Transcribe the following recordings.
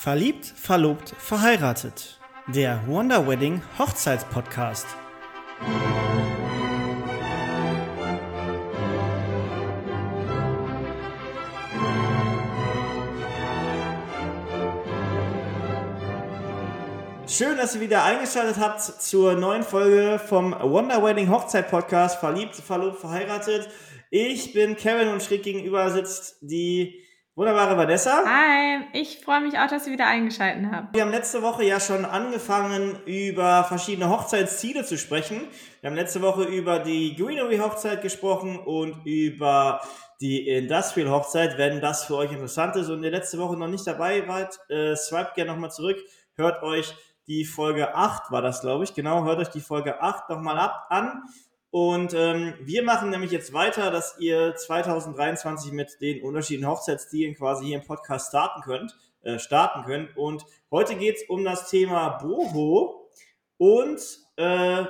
Verliebt, verlobt, verheiratet. Der Wonder Wedding Hochzeitspodcast. Schön, dass ihr wieder eingeschaltet habt zur neuen Folge vom Wonder Wedding Hochzeit Podcast. Verliebt, verlobt, verheiratet. Ich bin Kevin und schräg gegenüber sitzt die wunderbare Vanessa. Hi, ich freue mich auch, dass ihr wieder eingeschaltet habt. Wir haben letzte Woche ja schon angefangen, über verschiedene Hochzeitsziele zu sprechen. Wir haben letzte Woche über die Greenery Hochzeit gesprochen und über die Industrial Hochzeit. Wenn das für euch interessant ist und ihr letzte Woche noch nicht dabei wart, äh, swipet gerne nochmal zurück, hört euch die Folge 8 war das, glaube ich. Genau, hört euch die Folge 8 nochmal ab an. Und ähm, wir machen nämlich jetzt weiter, dass ihr 2023 mit den unterschiedlichen Hochzeitsstilen quasi hier im Podcast starten könnt. Äh, starten könnt. Und heute geht's um das Thema Boho und äh,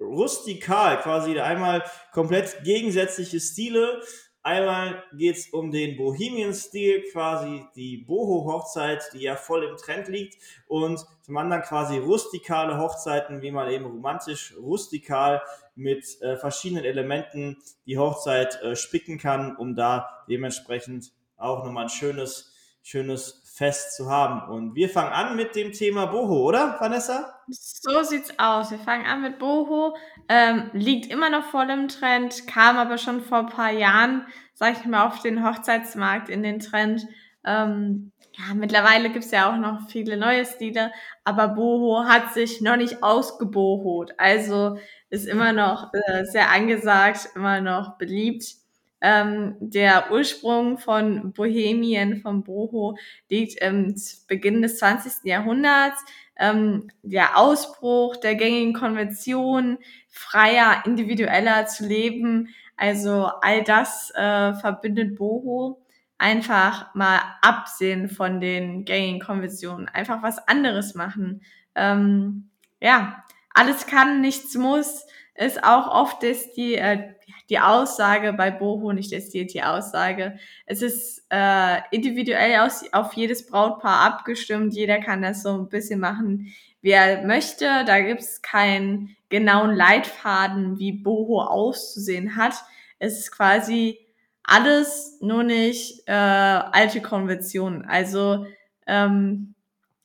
rustikal, quasi einmal komplett gegensätzliche Stile. Einmal geht's um den Bohemian-Stil, quasi die Boho-Hochzeit, die ja voll im Trend liegt. Und zum anderen quasi rustikale Hochzeiten, wie man eben romantisch rustikal mit äh, verschiedenen Elementen die Hochzeit äh, spicken kann, um da dementsprechend auch nochmal ein schönes, schönes Fest zu haben. Und wir fangen an mit dem Thema Boho, oder, Vanessa? So sieht's aus. Wir fangen an mit Boho. Ähm, liegt immer noch voll im Trend, kam aber schon vor ein paar Jahren, sag ich mal, auf den Hochzeitsmarkt in den Trend. Ähm, ja, mittlerweile gibt's ja auch noch viele neue Stile, aber Boho hat sich noch nicht ausgebohot. Also ist immer noch äh, sehr angesagt, immer noch beliebt. Ähm, der Ursprung von Bohemien, von Boho, liegt im Beginn des 20. Jahrhunderts. Ähm, der Ausbruch der gängigen Konvention, freier, individueller zu leben, also all das äh, verbindet Boho. Einfach mal absehen von den gängigen Konventionen, einfach was anderes machen. Ähm, ja, alles kann, nichts muss, ist auch oft ist die, äh, die Aussage bei Boho, nicht ist die, die Aussage. Es ist äh, individuell aus, auf jedes Brautpaar abgestimmt. Jeder kann das so ein bisschen machen, wie er möchte. Da gibt es keinen genauen Leitfaden, wie Boho auszusehen hat. Es ist quasi alles, nur nicht äh, alte Konventionen. Also ähm,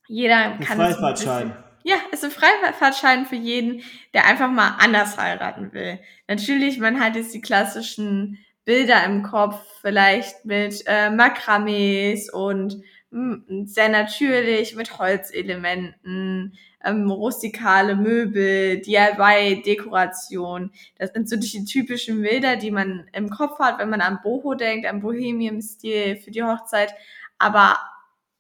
jeder kann. Freifahrtschein. Ja, ist ein Freifahrtschein für jeden, der einfach mal anders heiraten will. Natürlich, man hat jetzt die klassischen Bilder im Kopf, vielleicht mit äh, Makramees und mh, hm, sehr natürlich mit Holzelementen, ähm, rustikale Möbel, DIY-Dekoration. Das sind so die typischen Bilder, die man im Kopf hat, wenn man an Boho denkt, an Bohemian-Stil für die Hochzeit. Aber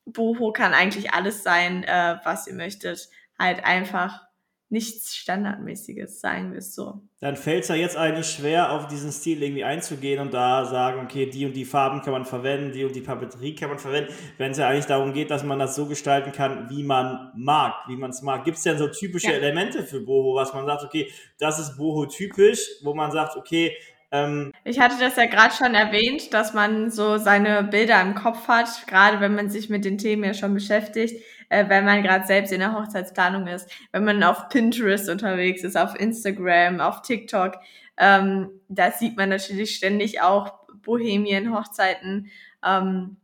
Boho kann eigentlich alles sein, äh, was ihr möchtet halt einfach nichts Standardmäßiges, sagen wir es so. Dann fällt es ja jetzt eigentlich schwer, auf diesen Stil irgendwie einzugehen und da sagen, okay, die und die Farben kann man verwenden, die und die Papeterie kann man verwenden, wenn es ja eigentlich darum geht, dass man das so gestalten kann, wie man mag, wie man es mag. Gibt es denn so typische ja. Elemente für Boho, was man sagt, okay, das ist Boho typisch, wo man sagt, okay, ähm, ich hatte das ja gerade schon erwähnt, dass man so seine Bilder im Kopf hat, gerade wenn man sich mit den Themen ja schon beschäftigt äh, wenn man gerade selbst in der Hochzeitsplanung ist, wenn man auf Pinterest unterwegs ist, auf Instagram, auf TikTok, ähm, da sieht man natürlich ständig auch Bohemien-Hochzeiten. Ähm,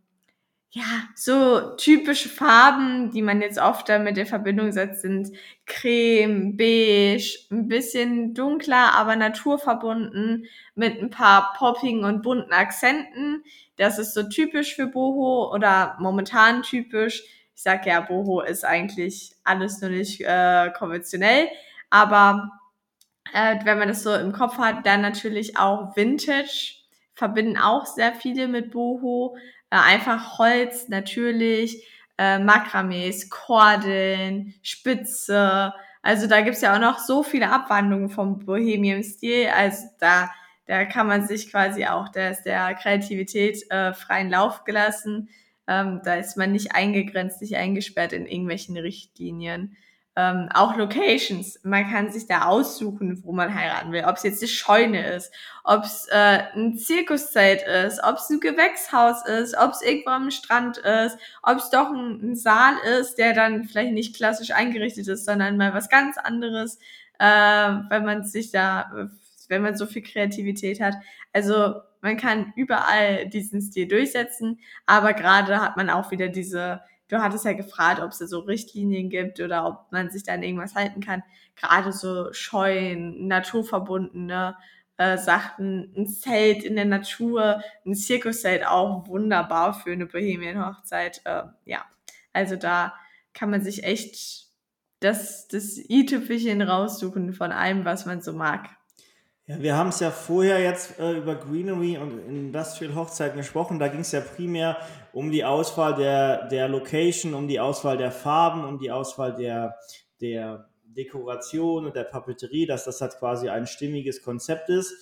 ja, so typische Farben, die man jetzt oft damit in Verbindung setzt, sind Creme, Beige, ein bisschen dunkler, aber naturverbunden mit ein paar poppigen und bunten Akzenten. Das ist so typisch für Boho oder momentan typisch. Ich sage ja, Boho ist eigentlich alles nur nicht äh, konventionell, aber äh, wenn man das so im Kopf hat, dann natürlich auch Vintage, verbinden auch sehr viele mit Boho, äh, einfach Holz natürlich, äh, Makramees, Kordeln, Spitze, also da gibt's ja auch noch so viele Abwandlungen vom Bohemian-Stil, also da, da kann man sich quasi auch der, der Kreativität äh, freien Lauf gelassen. Ähm, da ist man nicht eingegrenzt, nicht eingesperrt in irgendwelchen Richtlinien. Ähm, auch Locations. Man kann sich da aussuchen, wo man heiraten will. Ob es jetzt eine Scheune ist, ob es äh, ein Zirkuszelt ist, ob es ein Gewächshaus ist, ob es irgendwo am Strand ist, ob es doch ein, ein, Saal ist, der dann vielleicht nicht klassisch eingerichtet ist, sondern mal was ganz anderes, äh, wenn man sich da, wenn man so viel Kreativität hat. Also man kann überall diesen Stil durchsetzen, aber gerade hat man auch wieder diese du hattest ja gefragt, ob es da so Richtlinien gibt oder ob man sich da an irgendwas halten kann. Gerade so Scheuen, naturverbundene äh, Sachen, ein Zelt in der Natur, ein Zirkuszelt auch wunderbar für eine Bohemian-Hochzeit. Äh, ja, also da kann man sich echt das, das i-Tüpfelchen raussuchen von allem, was man so mag. Ja, wir haben es ja vorher jetzt äh, über Greenery und Industrial Hochzeiten gesprochen. Da ging es ja primär um die Auswahl der, der Location, um die Auswahl der Farben, um die Auswahl der, der Dekoration und der Papeterie, dass das halt quasi ein stimmiges Konzept ist.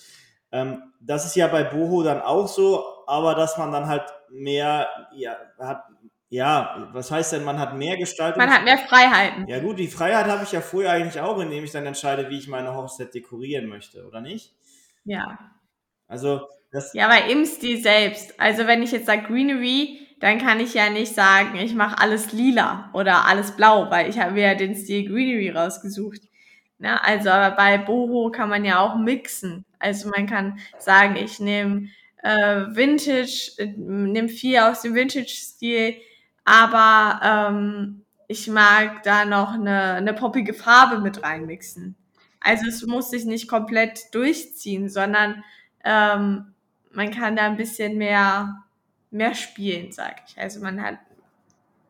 Ähm, das ist ja bei Boho dann auch so, aber dass man dann halt mehr ja, hat, ja, was heißt denn, man hat mehr Gestaltung? Man hat mehr Freiheiten. Ja gut, die Freiheit habe ich ja vorher eigentlich auch, indem ich dann entscheide, wie ich meine Hochzeit dekorieren möchte, oder nicht? Ja. Also das. Ja, aber im Stil selbst. Also wenn ich jetzt sage Greenery, dann kann ich ja nicht sagen, ich mache alles lila oder alles blau, weil ich habe ja den Stil Greenery rausgesucht. Na, also aber bei Boho kann man ja auch mixen. Also man kann sagen, ich nehme äh, Vintage, äh, nehme viel aus dem Vintage-Stil, aber ähm, ich mag da noch eine, eine poppige Farbe mit reinmixen. Also es muss sich nicht komplett durchziehen, sondern ähm, man kann da ein bisschen mehr, mehr spielen, sag ich. Also man hat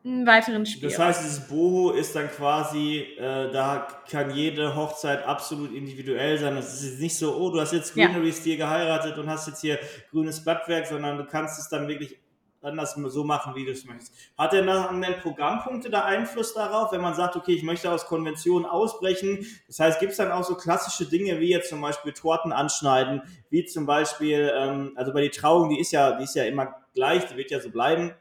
einen weiteren Spiel. Das heißt, dieses Boho ist dann quasi, äh, da kann jede Hochzeit absolut individuell sein. Das ist nicht so, oh, du hast jetzt Greenery-Stil ja. geheiratet und hast jetzt hier grünes Blattwerk, sondern du kannst es dann wirklich dann das so machen, wie du es möchtest. Hat denn dann Programmpunkte da Einfluss darauf, wenn man sagt, okay, ich möchte aus Konventionen ausbrechen? Das heißt, gibt es dann auch so klassische Dinge wie jetzt zum Beispiel Torten anschneiden, wie zum Beispiel, ähm, also bei die Trauung, die ist ja, die ist ja immer gleich, die wird ja so bleiben.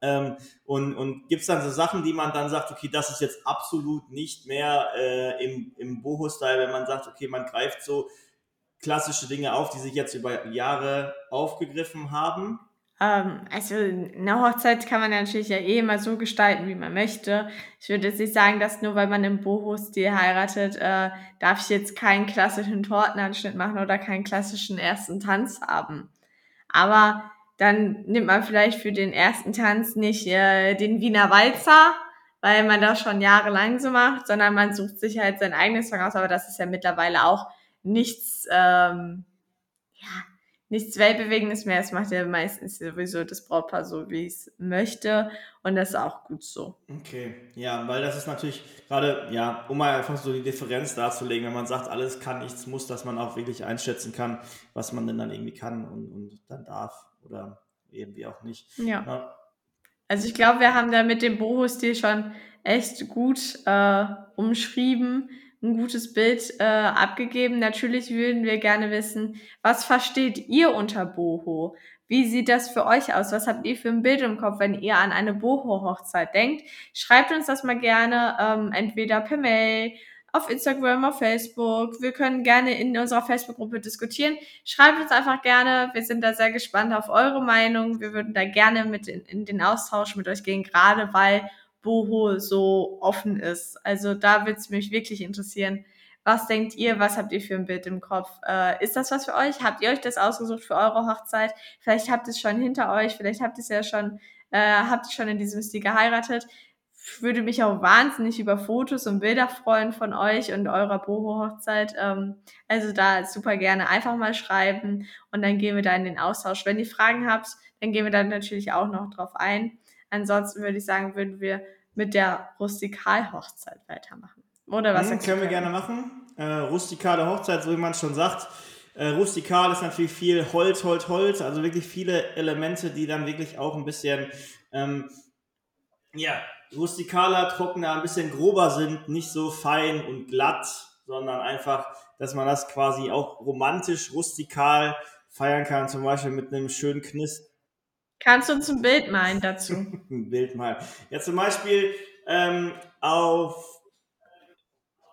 Ähm, und und gibt es dann so Sachen, die man dann sagt, okay, das ist jetzt absolut nicht mehr äh, im, im Boho-Style, wenn man sagt, okay, man greift so klassische Dinge auf, die sich jetzt über Jahre aufgegriffen haben? Ähm, also eine Hochzeit kann man natürlich ja eh immer so gestalten, wie man möchte. Ich würde jetzt nicht sagen, dass nur weil man im Boho-Stil heiratet, äh, darf ich jetzt keinen klassischen Tortenanschnitt machen oder keinen klassischen ersten Tanz haben. Aber dann nimmt man vielleicht für den ersten Tanz nicht äh, den Wiener Walzer, weil man das schon jahrelang so macht, sondern man sucht sich halt sein eigenes Song aus. Aber das ist ja mittlerweile auch nichts, ähm, nichts Weltbewegendes mehr. Es macht ja meistens sowieso das Brautpaar so, wie es möchte. Und das ist auch gut so. Okay, ja, weil das ist natürlich gerade, ja, um mal einfach so die Differenz darzulegen, wenn man sagt, alles kann, nichts muss, dass man auch wirklich einschätzen kann, was man denn dann irgendwie kann und, und dann darf oder irgendwie auch nicht. Ja. ja. Also ich glaube, wir haben da mit dem Boho-Stil schon echt gut äh, umschrieben ein gutes Bild äh, abgegeben. Natürlich würden wir gerne wissen, was versteht ihr unter Boho? Wie sieht das für euch aus? Was habt ihr für ein Bild im Kopf, wenn ihr an eine Boho-Hochzeit denkt? Schreibt uns das mal gerne, ähm, entweder per Mail, auf Instagram, auf Facebook. Wir können gerne in unserer Facebook-Gruppe diskutieren. Schreibt uns einfach gerne. Wir sind da sehr gespannt auf eure Meinung. Wir würden da gerne mit in, in den Austausch mit euch gehen, gerade weil Boho so offen ist. Also da würde es mich wirklich interessieren. Was denkt ihr? Was habt ihr für ein Bild im Kopf? Äh, ist das was für euch? Habt ihr euch das ausgesucht für eure Hochzeit? Vielleicht habt ihr es schon hinter euch. Vielleicht habt ihr es ja schon, äh, habt ihr schon in diesem Stil geheiratet. Würde mich auch wahnsinnig über Fotos und Bilder freuen von euch und eurer Boho-Hochzeit. Ähm, also da super gerne einfach mal schreiben und dann gehen wir da in den Austausch. Wenn ihr Fragen habt, dann gehen wir da natürlich auch noch drauf ein. Ansonsten würde ich sagen, würden wir mit der Rustikalhochzeit weitermachen. Oder was? Hm, können wir gerne machen. Äh, rustikale Hochzeit, so wie man schon sagt. Äh, rustikal ist natürlich viel Holz, Holz, Holz, also wirklich viele Elemente, die dann wirklich auch ein bisschen, ähm, ja, rustikaler, trockener, ein bisschen grober sind, nicht so fein und glatt, sondern einfach, dass man das quasi auch romantisch, rustikal feiern kann, zum Beispiel mit einem schönen Knist Kannst du uns ein Bild malen dazu? ein Bild malen. Ja, zum Beispiel ähm, auf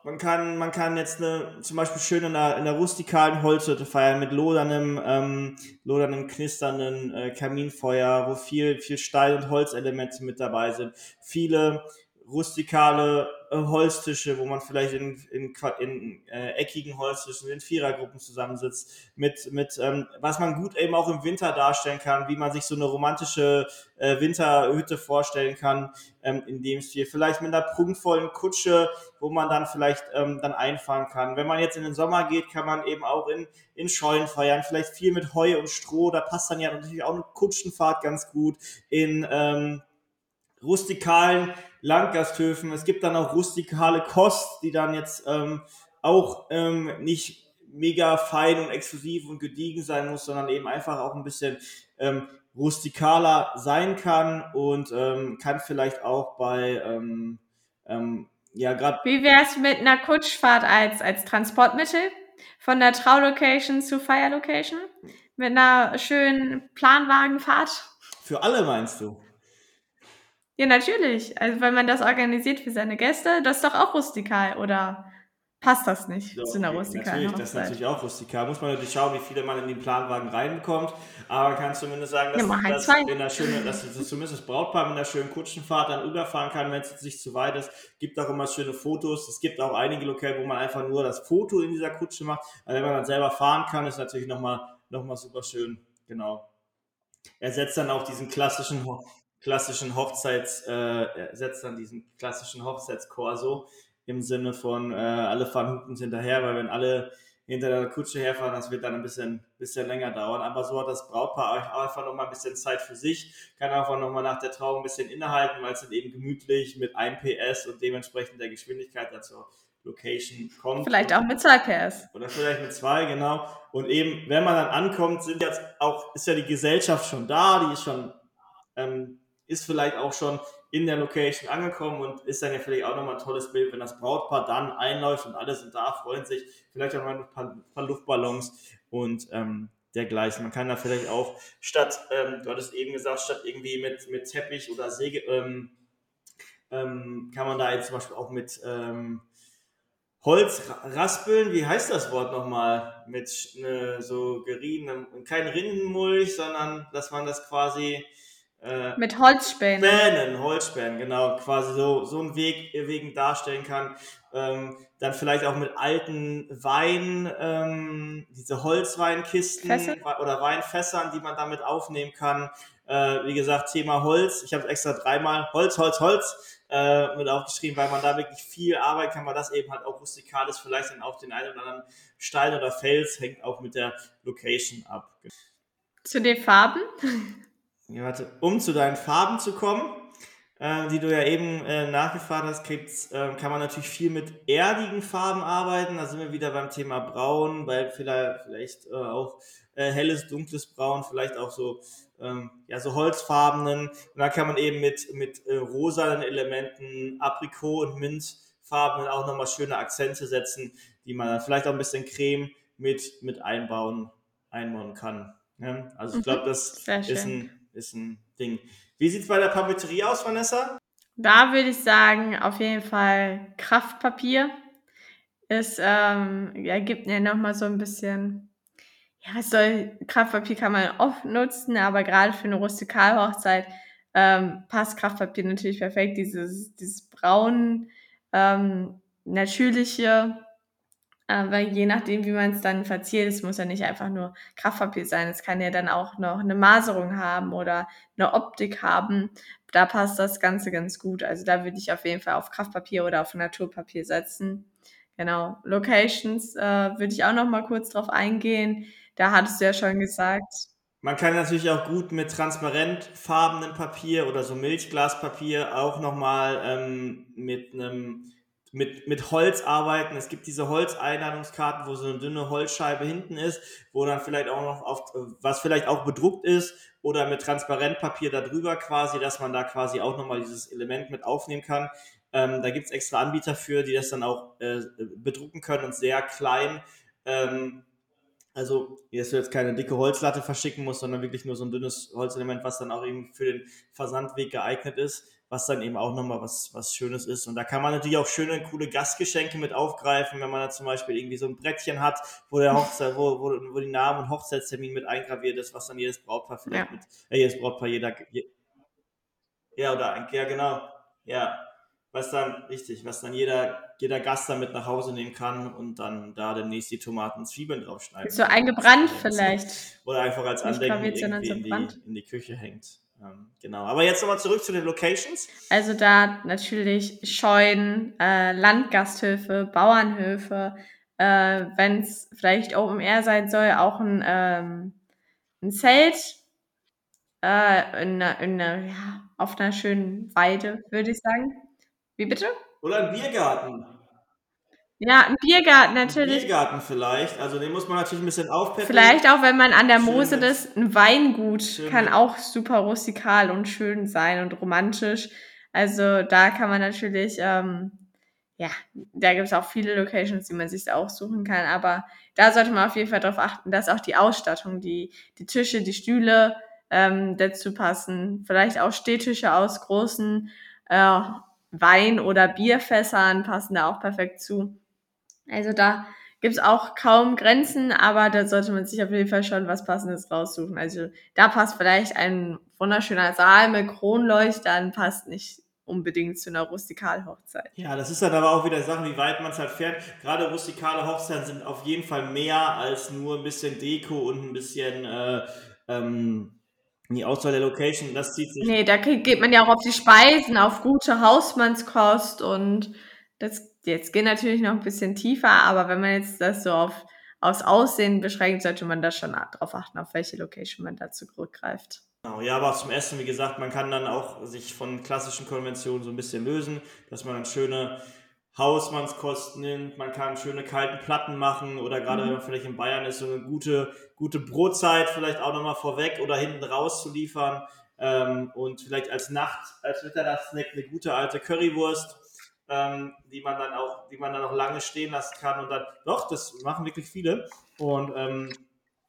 man kann, man kann jetzt eine, zum Beispiel schön in einer, in einer rustikalen Holzhütte feiern mit loderndem, ähm, loderndem, knisternden äh, Kaminfeuer, wo viel, viel Stein- und Holzelemente mit dabei sind. Viele rustikale äh, Holztische, wo man vielleicht in, in, in äh, eckigen Holztischen in Vierergruppen zusammensitzt, mit, mit ähm, was man gut eben auch im Winter darstellen kann, wie man sich so eine romantische äh, Winterhütte vorstellen kann, ähm, in dem Stil. Vielleicht mit einer prunkvollen Kutsche, wo man dann vielleicht ähm, dann einfahren kann. Wenn man jetzt in den Sommer geht, kann man eben auch in, in Scheunen feiern, vielleicht viel mit Heu und Stroh, da passt dann ja natürlich auch eine Kutschenfahrt ganz gut in ähm, rustikalen Landgasthöfen. Es gibt dann auch rustikale Kost, die dann jetzt ähm, auch ähm, nicht mega fein und exklusiv und gediegen sein muss, sondern eben einfach auch ein bisschen ähm, rustikaler sein kann und ähm, kann vielleicht auch bei ähm, ähm, ja gerade. Wie wär's mit einer Kutschfahrt als als Transportmittel von der Traulocation zu Feierlocation mit einer schönen Planwagenfahrt? Für alle meinst du? Ja, natürlich. Also, wenn man das organisiert für seine Gäste, das ist doch auch rustikal, oder passt das nicht So, zu einer okay, rustikalen natürlich, das ist Hochzeit? natürlich auch rustikal. Muss man natürlich schauen, wie viele man in den Planwagen reinbekommt. Aber man kann zumindest sagen, dass, Ja, dass, in einer schönen, dass das zumindest das Brautpaar mit einer schönen Kutschenfahrt dann überfahren kann, wenn es nicht zu weit ist. Gibt auch immer schöne Fotos. Es gibt auch einige Lokale, wo man einfach nur das Foto in dieser Kutsche macht. Aber wenn man dann selber fahren kann, ist natürlich nochmal noch mal super schön. Genau. Ersetzt dann auch diesen klassischen, klassischen Hochzeits, äh, ersetzt dann diesen klassischen Hochzeitskorso im Sinne von äh, alle fahren hupend hinterher, weil wenn alle hinter der Kutsche herfahren, das wird dann ein bisschen, bisschen länger dauern. Aber so hat das Brautpaar auch einfach nochmal ein bisschen Zeit für sich, kann einfach nochmal nach der Trauung ein bisschen innehalten, weil es dann eben gemütlich mit 1 PS und dementsprechend der Geschwindigkeit dann zur Location kommt. Vielleicht auch mit 2 PS. Oder vielleicht mit zwei, genau. Und eben, wenn man dann ankommt, sind jetzt auch, ist ja die Gesellschaft schon da, die ist schon, ähm, ist vielleicht auch schon in der Location angekommen und ist dann ja vielleicht auch nochmal ein tolles Bild, wenn das Brautpaar dann einläuft und alle sind da, freuen sich, vielleicht auch mal ein paar, paar Luftballons und ähm, dergleichen. Man kann da vielleicht auch statt, ähm, du hattest eben gesagt, statt irgendwie mit, mit Teppich oder Säge, ähm, ähm, kann man da jetzt zum Beispiel auch mit ähm, Holz ra- raspeln, wie heißt das Wort nochmal? Mit ne, so geriebenem, kein Rindenmulch, sondern dass man das quasi äh, Mit Holzspänen. Spänen, Holzspänen, genau, quasi so, so einen Weg, Wegen darstellen kann. Ähm, dann vielleicht auch mit alten Wein, ähm, diese Holzweinkisten Fässer? oder Weinfässern, die man damit aufnehmen kann. Äh, wie gesagt, Thema Holz. Ich habe extra dreimal Holz, Holz, Holz äh, mit aufgeschrieben, weil man da wirklich viel arbeiten kann, weil das eben halt auch rustikal ist, vielleicht dann auch den einen oder anderen Stein oder Fels, hängt auch mit der Location ab. Zu den Farben. Ja, warte, um zu deinen Farben zu kommen, äh, die du ja eben äh, nachgefragt hast, gibt's, äh, kann man natürlich viel mit erdigen Farben arbeiten. Da sind wir wieder beim Thema Braun, bei vielleicht, vielleicht äh, auch äh, helles, dunkles Braun, vielleicht auch so, ähm, ja, so holzfarbenen. Und da kann man eben mit, mit äh, rosanen Elementen, Aprikot- und Mintfarben auch nochmal schöne Akzente setzen, die man dann vielleicht auch ein bisschen Creme mit, mit einbauen, einbauen kann. Ja? Also ich glaube, das Sehr ist ein, ist ein Ding. Wie sieht es bei der Papeterie aus, Vanessa? Da würde ich sagen, auf jeden Fall Kraftpapier. Es ähm, ja, gibt mir nochmal so ein bisschen, ja, was soll, Kraftpapier kann man oft nutzen, aber gerade für eine Rustikalhochzeit ähm, passt Kraftpapier natürlich perfekt. Dieses, dieses braun, ähm, natürliche, aber je nachdem, wie man es dann verziert, es muss ja nicht einfach nur Kraftpapier sein, es kann ja dann auch noch eine Maserung haben oder eine Optik haben. Da passt das Ganze ganz gut. Also da würde ich auf jeden Fall auf Kraftpapier oder auf Naturpapier setzen. Genau. Locations äh, würde ich auch noch mal kurz drauf eingehen. Da hattest du ja schon gesagt. Man kann natürlich auch gut mit transparentfarbenem Papier oder so Milchglaspapier auch nochmal ähm, mit einem mit, mit Holz arbeiten. Es gibt diese Holzeinladungskarten, wo so eine dünne Holzscheibe hinten ist, wo dann vielleicht auch noch auf, was vielleicht auch bedruckt ist oder mit Transparentpapier darüber quasi, dass man da quasi auch nochmal dieses Element mit aufnehmen kann. Ähm, da gibt's extra Anbieter für, die das dann auch äh, bedrucken können und sehr klein ähm, also, dass du jetzt keine dicke Holzlatte verschicken musst, sondern wirklich nur so ein dünnes Holzelement, was dann auch eben für den Versandweg geeignet ist. Was dann eben auch nochmal was, was Schönes ist. Und da kann man natürlich auch schöne, coole Gastgeschenke mit aufgreifen, wenn man da zum Beispiel irgendwie so ein Brettchen hat, wo der Hochzeit, wo, wo, wo die Namen und Hochzeitstermin mit eingraviert ist, was dann jedes Brautpaar vielleicht ja. mit, äh, jedes Brautpaar jeder, ja, oder, ja, genau, ja, was dann, richtig, was dann jeder, jeder Gast dann mit nach Hause nehmen kann und dann da demnächst die Tomaten und Zwiebeln draufschneiden. So eingebrannt vielleicht. Oder einfach als Andenken irgendwie in die, in die Küche hängt. Ähm, genau, aber jetzt nochmal zurück zu den Locations. Also da natürlich Scheunen, äh, Landgasthöfe, Bauernhöfe, äh, wenn es vielleicht Open Air sein soll, auch ein, ähm, ein Zelt äh, in, in, in, ja, auf einer schönen Weide, würde ich sagen. Wie bitte? Oder ein Biergarten. Ja, ein Biergarten natürlich. Ein Biergarten vielleicht. Also den muss man natürlich ein bisschen aufpeppen. Vielleicht auch, wenn man an der Mosel ist, ein Weingut schön kann auch super rustikal und schön sein und romantisch. Also da kann man natürlich, ähm, ja, da gibt es auch viele Locations, die man sich aussuchen kann. Aber da sollte man auf jeden Fall darauf achten, dass auch die Ausstattung, die, die Tische, die Stühle ähm, dazu passen. Vielleicht auch Stehtische aus großen äh, Wein- oder Bierfässern passen da auch perfekt zu. Also da gibt es auch kaum Grenzen, aber da sollte man sich auf jeden Fall schon was Passendes raussuchen. Also da passt vielleicht ein wunderschöner Saal mit Kronleuchtern, passt nicht unbedingt zu einer Rustikalhochzeit. Ja, das ist dann aber auch wieder Sachen, wie weit man es halt fährt. Gerade rustikale Hochzeiten sind auf jeden Fall mehr als nur ein bisschen Deko und ein bisschen äh, ähm, die Auswahl der Location, das zieht sich. Nee, da geht man ja auch auf die Speisen, auf gute Hausmannskost und das jetzt geht natürlich noch ein bisschen tiefer, aber wenn man jetzt das so auf aufs Aussehen beschränkt, sollte man da schon darauf achten, auf welche Location man da zurückgreift. Genau, ja, aber zum Essen, wie gesagt, man kann dann auch sich von klassischen Konventionen so ein bisschen lösen, dass man dann schöne Hausmannskosten nimmt, man kann schöne kalten Platten machen oder gerade mhm. wenn man vielleicht in Bayern ist, so eine gute, gute Brotzeit vielleicht auch nochmal vorweg oder hinten raus zu liefern ähm, und vielleicht als Nacht, als Mitternachtsnack eine gute alte Currywurst ähm, die man dann auch, die man dann auch lange stehen lassen kann und dann, doch, das machen wirklich viele und ähm,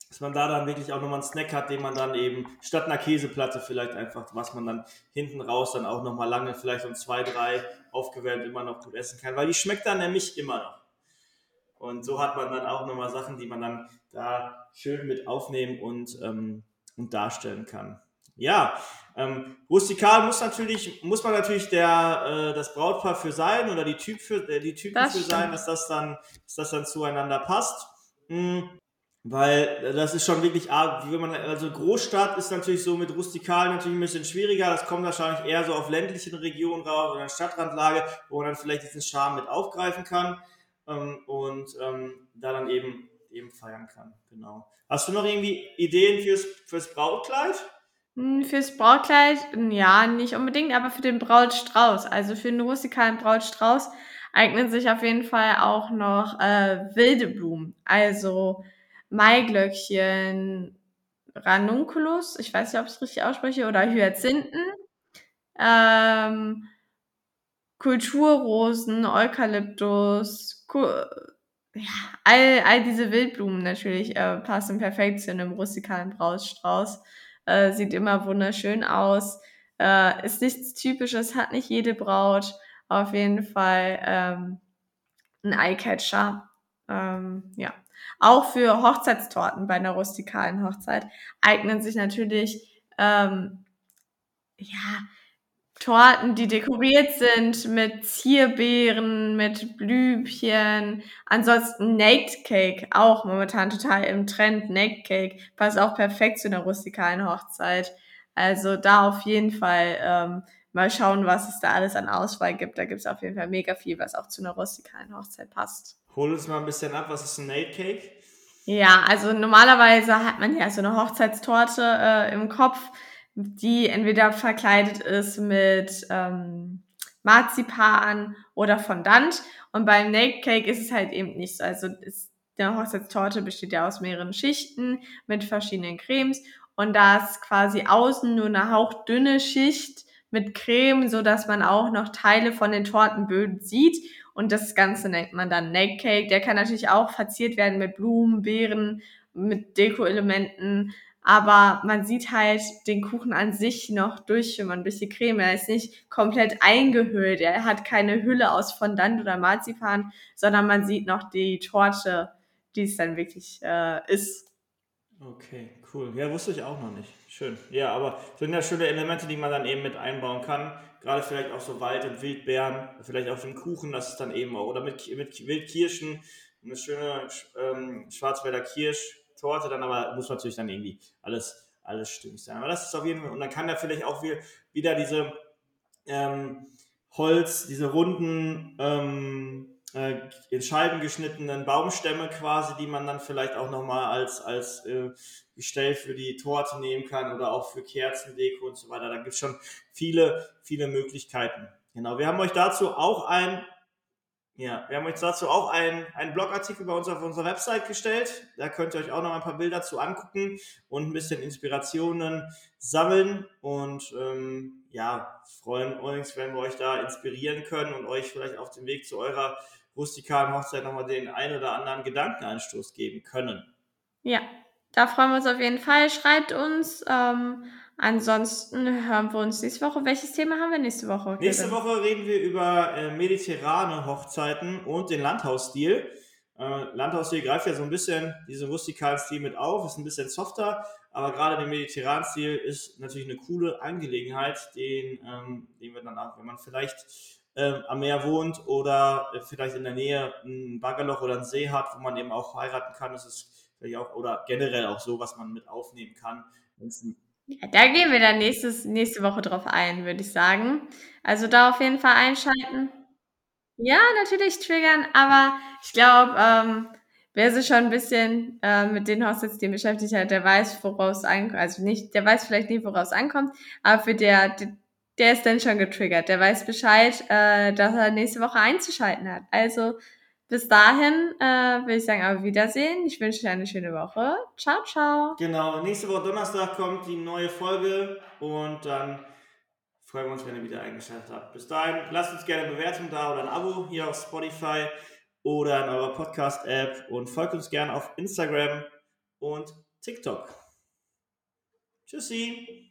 dass man da dann wirklich auch nochmal einen Snack hat, den man dann eben statt einer Käseplatte vielleicht einfach, was man dann hinten raus dann auch nochmal lange, vielleicht um zwei, drei aufgewärmt immer noch gut essen kann, weil die schmeckt dann nämlich immer noch. Und so hat man dann auch nochmal Sachen, die man dann da schön mit aufnehmen und, ähm, und darstellen kann. Ja, ähm, rustikal muss natürlich, muss man natürlich der, äh, das Brautpaar für sein oder die, typ für, äh, die Typen das für stimmt. sein, dass das dann, dass das dann zueinander passt. Mhm. Weil das ist schon wirklich, wie wenn man, also Großstadt ist natürlich so mit rustikal natürlich ein bisschen schwieriger. Das kommt wahrscheinlich eher so auf ländlichen Regionen raus oder Stadtrandlage, wo man dann vielleicht diesen Charme mit aufgreifen kann ähm, und ähm, da dann eben, eben feiern kann. Genau. Hast du noch irgendwie Ideen fürs, fürs Brautkleid? Hm, fürs Brautkleid, ja, nicht unbedingt, aber für den Brautstrauß, also für den rustikalen Brautstrauß eignen sich auf jeden Fall auch noch äh, wilde Blumen, also Maiglöckchen, Ranunculus, ich weiß nicht, ob ich es richtig ausspreche, oder Hyazinthen, ähm, Kulturrosen, Eukalyptus, ja, all, all diese Wildblumen natürlich äh, passen perfekt zu einem rustikalen Brautstrauß äh, sieht immer wunderschön aus, äh, ist nichts Typisches, hat nicht jede Braut. Auf jeden Fall ähm, ein Eyecatcher. Ähm, ja. Auch für Hochzeitstorten bei einer rustikalen Hochzeit eignen sich natürlich ähm, ja, Torten, die dekoriert sind mit Zierbeeren, mit Blümchen. Ansonsten Naked Cake, auch momentan total im Trend. Naked Cake passt auch perfekt zu einer rustikalen Hochzeit. Also da auf jeden Fall ähm, mal schauen, was es da alles an Auswahl gibt. Da gibt es auf jeden Fall mega viel, was auch zu einer rustikalen Hochzeit passt. Hol uns mal ein bisschen ab, was ist ein Naked Cake? Ja, also normalerweise hat man ja so eine Hochzeitstorte äh, im Kopf die entweder verkleidet ist mit ähm, Marzipan oder Fondant. Und beim Naked Cake ist es halt eben nicht so. Also ist, eine Hochzeitstorte besteht ja aus mehreren Schichten mit verschiedenen Cremes. Und da ist quasi außen nur eine hauchdünne Schicht mit Creme, so dass man auch noch Teile von den Tortenböden sieht. Und das Ganze nennt man dann Naked Cake. Der kann natürlich auch verziert werden mit Blumen, Beeren, mit Deko-Elementen aber man sieht halt den Kuchen an sich noch durchschimmern durch die Creme. Er ist nicht komplett eingehüllt. Er hat keine Hülle aus Fondant oder Marzipan, sondern man sieht noch die Torte, die es dann wirklich äh, ist. Okay, cool. Ja, wusste ich auch noch nicht. Schön. Ja, aber sind ja schöne Elemente, die man dann eben mit einbauen kann. Gerade vielleicht auch so Wald- und Wildbeeren, vielleicht auf dem Kuchen, das ist dann eben auch, oder mit, mit Wildkirschen, eine schöne ähm, Schwarzwälder Kirschtorte, dann aber muss natürlich dann irgendwie alles, alles stimmig sein. Aber das ist auf jeden Fall, und dann kann da vielleicht auch wieder diese ähm, Holz, diese runden, ähm, äh, in Scheiben geschnittenen Baumstämme quasi, die man dann vielleicht auch nochmal als, als äh, Gestell für die Torte nehmen kann oder auch für Kerzendeko und so weiter. Da gibt es schon viele, viele Möglichkeiten. Genau, wir haben euch dazu auch ein ja, wir haben euch dazu auch einen, einen Blogartikel bei uns auf unserer Website gestellt. Da könnt ihr euch auch noch ein paar Bilder zu angucken und ein bisschen Inspirationen sammeln. Und ähm, ja, freuen uns, wenn wir euch da inspirieren können und euch vielleicht auf dem Weg zu eurer rustikalen Hochzeit nochmal den ein oder anderen Gedankenanstoß geben können. Ja, da freuen wir uns auf jeden Fall. Schreibt uns. Ähm, ansonsten hören wir uns nächste Woche. Welches Thema haben wir nächste Woche? Nächste Woche reden wir über äh, mediterrane Hochzeiten und den Landhausstil. Äh, Landhausstil greift ja so ein bisschen diesen rustikalen Stil mit auf, ist ein bisschen softer, aber gerade der mediterranen Stil ist natürlich eine coole Angelegenheit, den, ähm, den wir dann auch, wenn man vielleicht äh, am Meer wohnt oder äh, vielleicht in der Nähe ein Baggerloch oder ein See hat, wo man eben auch heiraten kann. Das ist vielleicht auch, oder generell auch so, was man mit aufnehmen kann. Ja, da gehen wir dann nächstes, nächste Woche drauf ein, würde ich sagen. Also da auf jeden Fall einschalten. Ja, natürlich triggern, aber ich glaube, ähm, wer sich schon ein bisschen äh, mit den Hochzeitsthemen beschäftigt hat, der weiß, woraus ankommt. Also nicht, der weiß vielleicht nicht, woraus ankommt, aber für der, der der ist dann schon getriggert. Der weiß Bescheid, äh, dass er nächste Woche einzuschalten hat. Also bis dahin äh, will ich sagen, auf Wiedersehen. Ich wünsche dir eine schöne Woche. Ciao, ciao. Genau, nächste Woche Donnerstag kommt die neue Folge und dann freuen wir uns, wenn ihr wieder eingeschaltet habt. Bis dahin, lasst uns gerne eine Bewertung da oder ein Abo hier auf Spotify oder in eurer Podcast-App und folgt uns gerne auf Instagram und TikTok. Tschüssi.